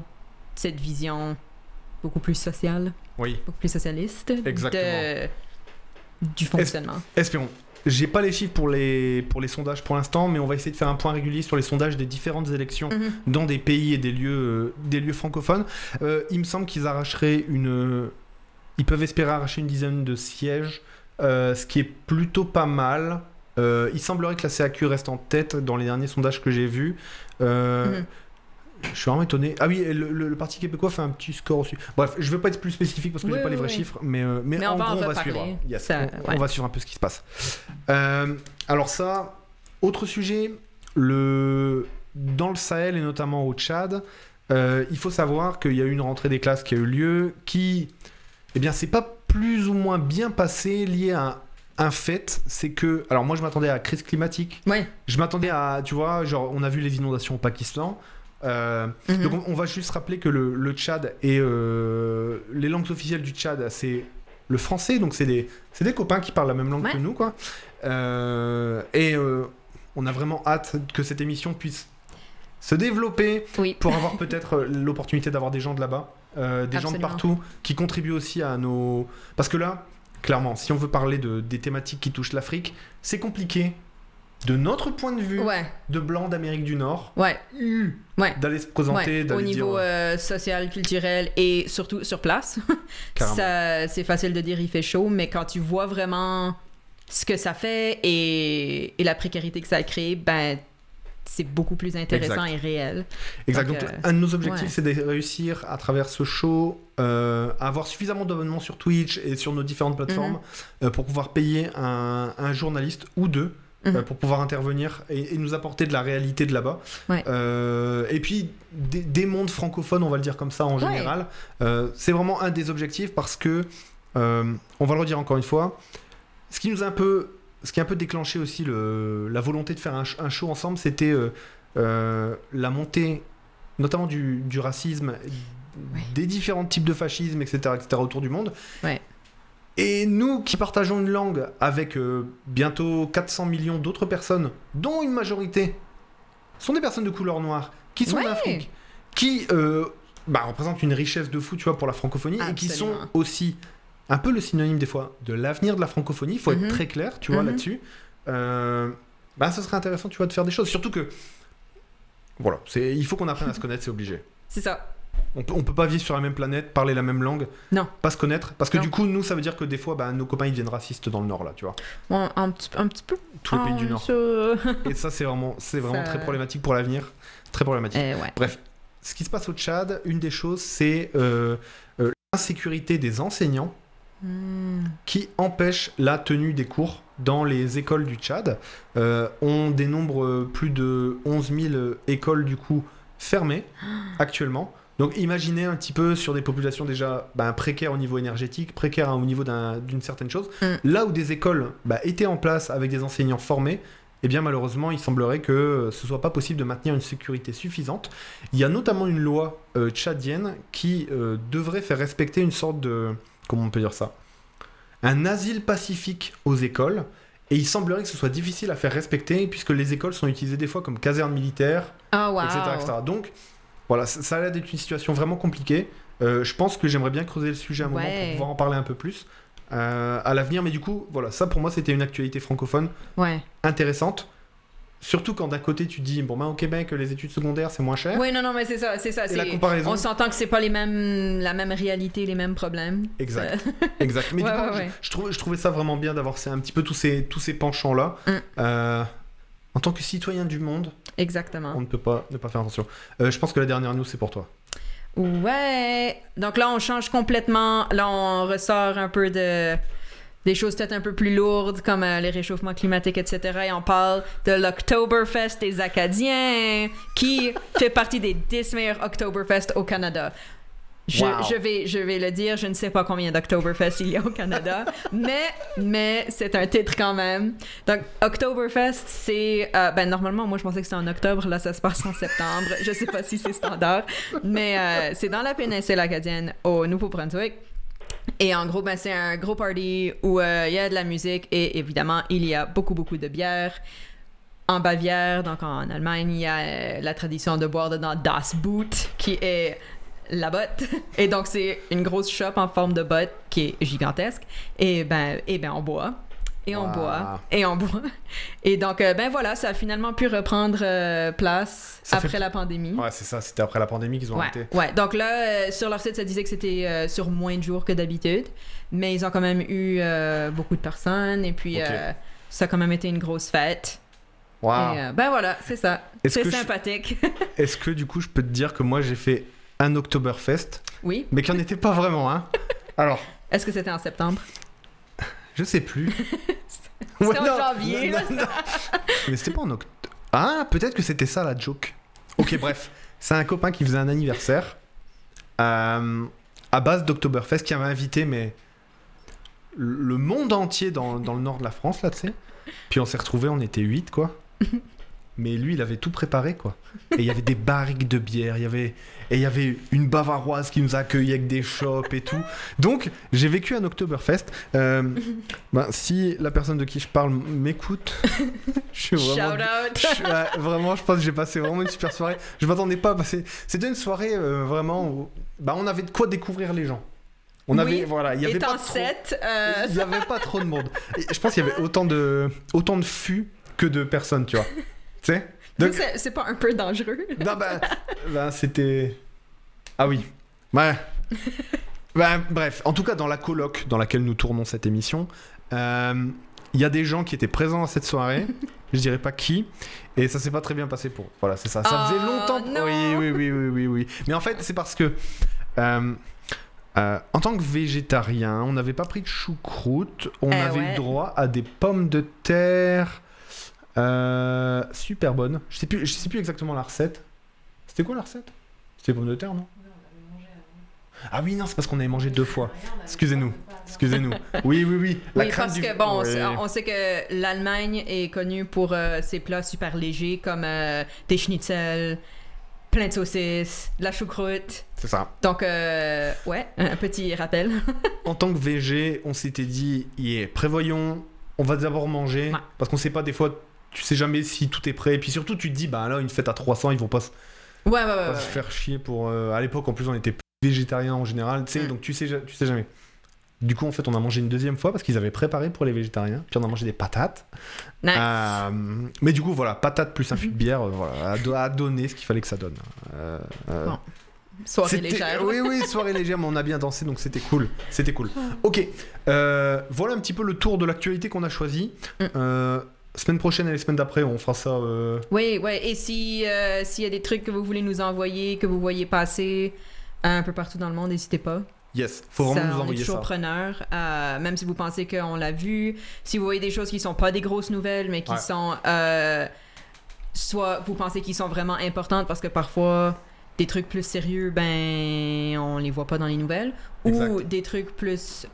cette vision beaucoup plus sociale, Oui, beaucoup plus socialiste Exactement. de, du fonctionnement. espérons. J'ai pas les chiffres pour les, pour les sondages pour l'instant, mais on va essayer de faire un point régulier sur les sondages des différentes élections Mhm. dans des pays et des lieux, euh, des lieux francophones. Euh, il me semble qu'ils arracheraient une. Ils peuvent espérer arracher une dizaine de sièges, euh, ce qui est plutôt pas mal. Euh, il semblerait que la CAQ reste en tête dans les derniers sondages que j'ai vus. Euh, Mhm. Je suis vraiment étonné. Ah oui, le, le- le Parti québécois fait un petit score aussi. Bref, je veux pas être plus spécifique parce que Oui, j'ai pas oui, les vrais oui. chiffres, mais, mais, Mais en on va gros, on va suivre. Yes, Ça, on, on ouais. va suivre un peu ce qui se passe. Alors ça, autre sujet, le... dans le Sahel et notamment au Tchad, il faut savoir qu'il y a eu une rentrée des classes qui a eu lieu, qui, eh bien, c'est pas plus ou moins bien passé, lié à un fait, c'est que, alors moi je m'attendais à la crise climatique, Ouais. je m'attendais à, tu vois, genre on a vu les inondations au Pakistan. Euh, Mhm. Donc on, on va juste rappeler que le, le Tchad et euh, les langues officielles du Tchad, c'est le français, donc c'est des, c'est des copains qui parlent la même langue Ouais. que nous, quoi. Euh, et on a vraiment hâte que cette émission puisse se développer Oui. pour avoir peut-être l'opportunité d'avoir des gens de là-bas, euh, des gens de partout qui contribuent aussi à nos. Parce que là, clairement, si on veut parler de, des thématiques qui touchent l'Afrique, c'est compliqué de notre point de vue Ouais, de blanc d'Amérique du Nord ouais, ouais. d'aller se présenter, Ouais, au niveau dire euh, social, culturel et surtout sur place. C'est facile de dire il fait chaud, mais quand tu vois vraiment ce que ça fait et, et la précarité que ça a créé, ben c'est beaucoup plus intéressant Exact. et réel. Exact. Donc, Donc, euh, un de nos objectifs, ouais. c'est de réussir à travers ce show euh, à avoir suffisamment d'abonnements sur Twitch et sur nos différentes plateformes Mhm. euh, pour pouvoir payer un, un journaliste ou deux. Mhm. pour pouvoir intervenir et, et nous apporter de la réalité de là-bas. Ouais. Euh, et puis des, des mondes francophones, on va le dire comme ça en Ouais. général. Euh, c'est vraiment un des objectifs parce que, euh, on va le redire encore une fois, ce qui nous a un peu, ce qui a un peu déclenché aussi le, la volonté de faire un, sh- un show ensemble, c'était euh, euh, la montée, notamment du, du racisme, des différents types de fascisme, etc., etc., autour du monde. Ouais. Et nous qui partageons une langue avec euh, bientôt 400 millions d'autres personnes, dont une majorité sont des personnes de couleur noire, qui sont Ouais. d'Afrique, qui euh, bah, représentent une richesse de fou, tu vois, pour la francophonie, et qui sont aussi un peu le synonyme des fois de l'avenir de la francophonie. Il faut Mhm. être très clair, tu vois, Mhm. là-dessus. Euh, bah, ce serait intéressant, tu vois, de faire des choses. Surtout que, voilà, c'est, il faut qu'on apprenne à se connaître, c'est obligé. C'est ça. On peut, on peut pas vivre sur la même planète, parler la même langue, Non. pas se connaître. Parce que Non. du coup, nous, ça veut dire que des fois, bah, nos copains, ils deviennent racistes dans le Nord, là, tu vois. Bon, un, petit, un petit peu. Tous les pays du Nord. Et ça, c'est vraiment, c'est vraiment Ça- très problématique pour l'avenir. Très problématique. Eh ouais. Bref, ce qui se passe au Tchad, une des choses, c'est euh, euh, l'insécurité des enseignants Qui empêche la tenue des cours dans les écoles du Tchad. Euh, on dénombre plus de 11 000 écoles du coup fermées actuellement. Donc imaginez un petit peu sur des populations déjà ben, précaires au niveau énergétique, précaires hein, au niveau d'un- d'une certaine chose. Mm. Là où des écoles bah, étaient en place avec des enseignants formés, eh bien malheureusement il semblerait que euh, ce soit pas possible de maintenir une sécurité suffisante. Il y a notamment une loi euh, tchadienne qui euh, devrait faire respecter une sorte de... Comment on peut dire ça Un asile pacifique aux écoles. Et il semblerait que ce soit difficile à faire respecter puisque les écoles sont utilisées des fois comme casernes militaires, Ah, wow. etc., etc. Donc voilà, ça, ça a l'air d'être une situation vraiment compliquée. Euh, je pense que j'aimerais bien creuser le sujet un moment pour pouvoir en parler un peu plus euh, à l'avenir. Mais du coup, voilà, ça pour moi c'était une actualité francophone Ouais. intéressante. Surtout quand d'un côté tu dis, bon ben au Québec les études secondaires c'est moins cher. Oui, non, non, mais c'est ça, c'est ça. Et la comparaison. On s'entend que c'est pas les mêmes, la même réalité, les mêmes problèmes. Exact. Exact. Mais Ouais, du coup, ouais, je- ouais. Je, trouvais, je trouvais ça vraiment bien d'avoir un petit peu tous ces, tous ces penchants-là. Mm. Euh, en tant que citoyen du monde, Exactement. on ne peut pas ne pas faire attention. Euh, je pense que la dernière news, c'est pour toi. Ouais. Donc là, on change complètement. Là, on ressort un peu de des choses peut-être un peu plus lourdes comme euh, les réchauffements climatiques, etc. Et on parle de l'Oktoberfest des Acadiens, qui fait partie des 10 meilleurs Oktoberfest au Canada. Je, Wow. je vais, je vais le dire, je ne sais pas combien d'Oktoberfest il y a au Canada, mais, mais c'est un titre quand même. Donc, Oktoberfest, c'est. euh, ben, normalement, moi, je pensais que c'était en octobre, là, ça se passe en septembre. Je sais pas si c'est standard, mais euh, c'est dans la péninsule acadienne, au Nouveau-Brunswick. Et en gros, ben, c'est un gros party où euh, il y a de la musique et évidemment, il y a beaucoup, beaucoup de bière. En Bavière, donc en Allemagne, il y a euh, la tradition de boire dedans Das Boot, qui est la botte. Et donc, c'est une grosse shop en forme de botte qui est gigantesque. Et ben, et ben on boit. Et on Wow. boit. Et on boit. Et donc, euh, ben voilà, ça a finalement pu reprendre euh, place Ça après fait- la pandémie. Ouais, c'est ça, c'était après la pandémie qu'ils ont Ouais, arrêté. ouais. Donc là, euh, sur leur site, ça disait que c'était sur moins de jours que d'habitude. Mais ils ont quand même eu beaucoup de personnes. Et puis, ça a quand même été une grosse fête. Wow. Et, ben voilà, c'est ça. C'est je- sympathique. est-ce que du coup, je peux te dire que moi j'ai fait un Oktoberfest, oui. mais qu'il n'y en était pas vraiment, hein? Alors, Est-ce que c'était en septembre? Je sais plus. C'était en non, janvier, non, non. Mais c'était pas en octobre. Ah, peut-être que c'était ça la joke. Ok, bref. C'est un copain qui faisait un anniversaire euh, à base d'Oktoberfest qui avait invité, mais le monde entier dans, dans le nord de la France, là, tu sais. Puis on s'est retrouvés, on était 8, quoi. Mais lui, il avait tout préparé, quoi. Et il y avait des barriques de bière, il y avait... et il y avait une bavaroise qui nous a accueillis avec des chopes et tout. Donc, j'ai vécu un Oktoberfest. Euh, ben, si la personne de qui je parle m'écoute, je suis vraiment... Shout out! Je- vraiment, je pense que j'ai passé vraiment une super soirée. Je m'attendais pas à passer. C'était une soirée euh, vraiment où bah, on avait de quoi découvrir les gens. On Oui, avait, voilà, il y avait pas trop, 7, euh, il y avait pas trop de monde. Et je pense qu'il y avait autant de, autant de fûts que de personnes, tu vois. Tu sais Donc- c'est pas un peu dangereux? Non, bah, bah, c'était. Ah oui. Ouais. Bah, bref, en tout cas, dans la coloc dans laquelle nous tournons cette émission, euh, il y a des gens qui étaient présents à cette soirée. je dirais pas qui. Et ça s'est pas très bien passé pour. Voilà, c'est ça. Ça Oh, faisait longtemps. non. Oui, oui, oui, oui, oui, oui. Mais en fait, c'est parce que. euh, euh, en tant que végétarien, on n'avait pas pris de choucroute. On Eh avait ouais. eu droit à des pommes de terre euh, super bonnes. Je sais plus, je sais plus exactement la recette. C'était quoi la recette? C'était pommes de terre, non? Ah oui, non, c'est parce qu'on avait mangé deux fois. Excusez-nous. Excusez-nous. Oui, oui, oui. La oui, parce du- que bon, on Ouais. sait- on sait que l'Allemagne est connue pour euh, ses plats super légers comme euh, des schnitzel, plein de saucisses, de la choucroute. C'est ça. Donc, euh, ouais, un petit rappel. En tant que VG, on s'était dit, yeah, prévoyons, on va d'abord manger. Ouais. Parce qu'on sait pas, des fois, tu sais jamais si tout est prêt. Et puis surtout, tu te dis, bah là, une fête à 300, ils vont pas, se- Ouais, ouais, ouais. pas ouais, se ouais. faire chier pour. euh, à l'époque, en plus, on était végétariens en général, tu sais, Mm. donc tu sais, tu sais jamais. Du coup, en fait, on a mangé une deuxième fois parce qu'ils avaient préparé pour les végétariens. Puis on a mangé des patates. Nice. Euh, mais du coup, voilà, patates plus un fût de bière, euh, voilà, a, do- a donné ce qu'il fallait que ça donne. Euh, Bon. Soirée légère. Oui, oui, soirée légère, mais on a bien dansé, donc c'était cool. C'était cool. Ok, euh, voilà un petit peu le tour de l'actualité qu'on a choisi. Mm. Euh, semaine prochaine et les semaines d'après, on fera ça. euh, Oui, oui. Et si euh, s'il y a des trucs que vous voulez nous envoyer, que vous voyez passer un peu partout dans le monde, n'hésitez pas. Yes, faut vraiment Ça, nous on est envoyer toujours ça. preneur, euh, même si vous pensez qu'on l'a vu. Si vous voyez des choses qui sont pas des grosses nouvelles, mais qui Ouais. sont euh, soit vous pensez qu'ils sont vraiment importantes parce que parfois des trucs plus sérieux, ben on les voit pas dans les nouvelles, ou des trucs plus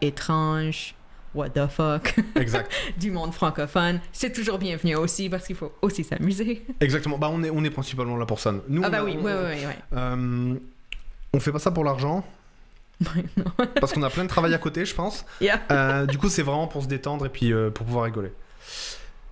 étranges. What the fuck? Exact, du monde francophone, c'est toujours bienvenu aussi parce qu'il faut aussi s'amuser. exactement. Bah, on est, on est principalement là pour ça. Nous, Ah on bah oui, on, oui, oui, oui. euh, on fait pas ça pour l'argent, parce qu'on a plein de travail à côté, je pense. Yeah. Euh, du coup, c'est vraiment pour se détendre et puis euh, pour pouvoir rigoler.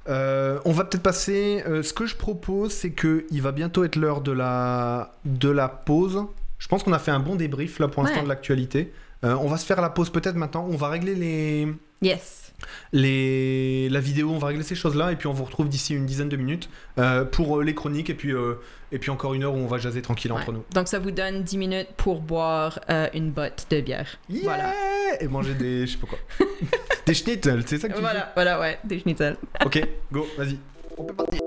Euh, on va peut-être passer. ce que je propose, c'est que il va bientôt être l'heure de la de la pause. Je pense qu'on a fait un bon débrief là pour l'instant Ouais. de l'actualité. On va se faire la pause peut-être maintenant. On va régler les Yes. les la vidéo. On va régler ces choses-là et puis on vous retrouve d'ici une dizaine de minutes euh, pour euh, les chroniques et puis euh, et puis encore une heure où on va jaser tranquille entre nous. Donc ça vous donne 10 minutes pour boire euh, une botte de bière. Yeah Voilà. Et manger des je sais pas quoi. des schnitzel, c'est ça que tu dis? Voilà, voilà, ouais, des schnitzel. Ok, go, vas-y. On peut partir.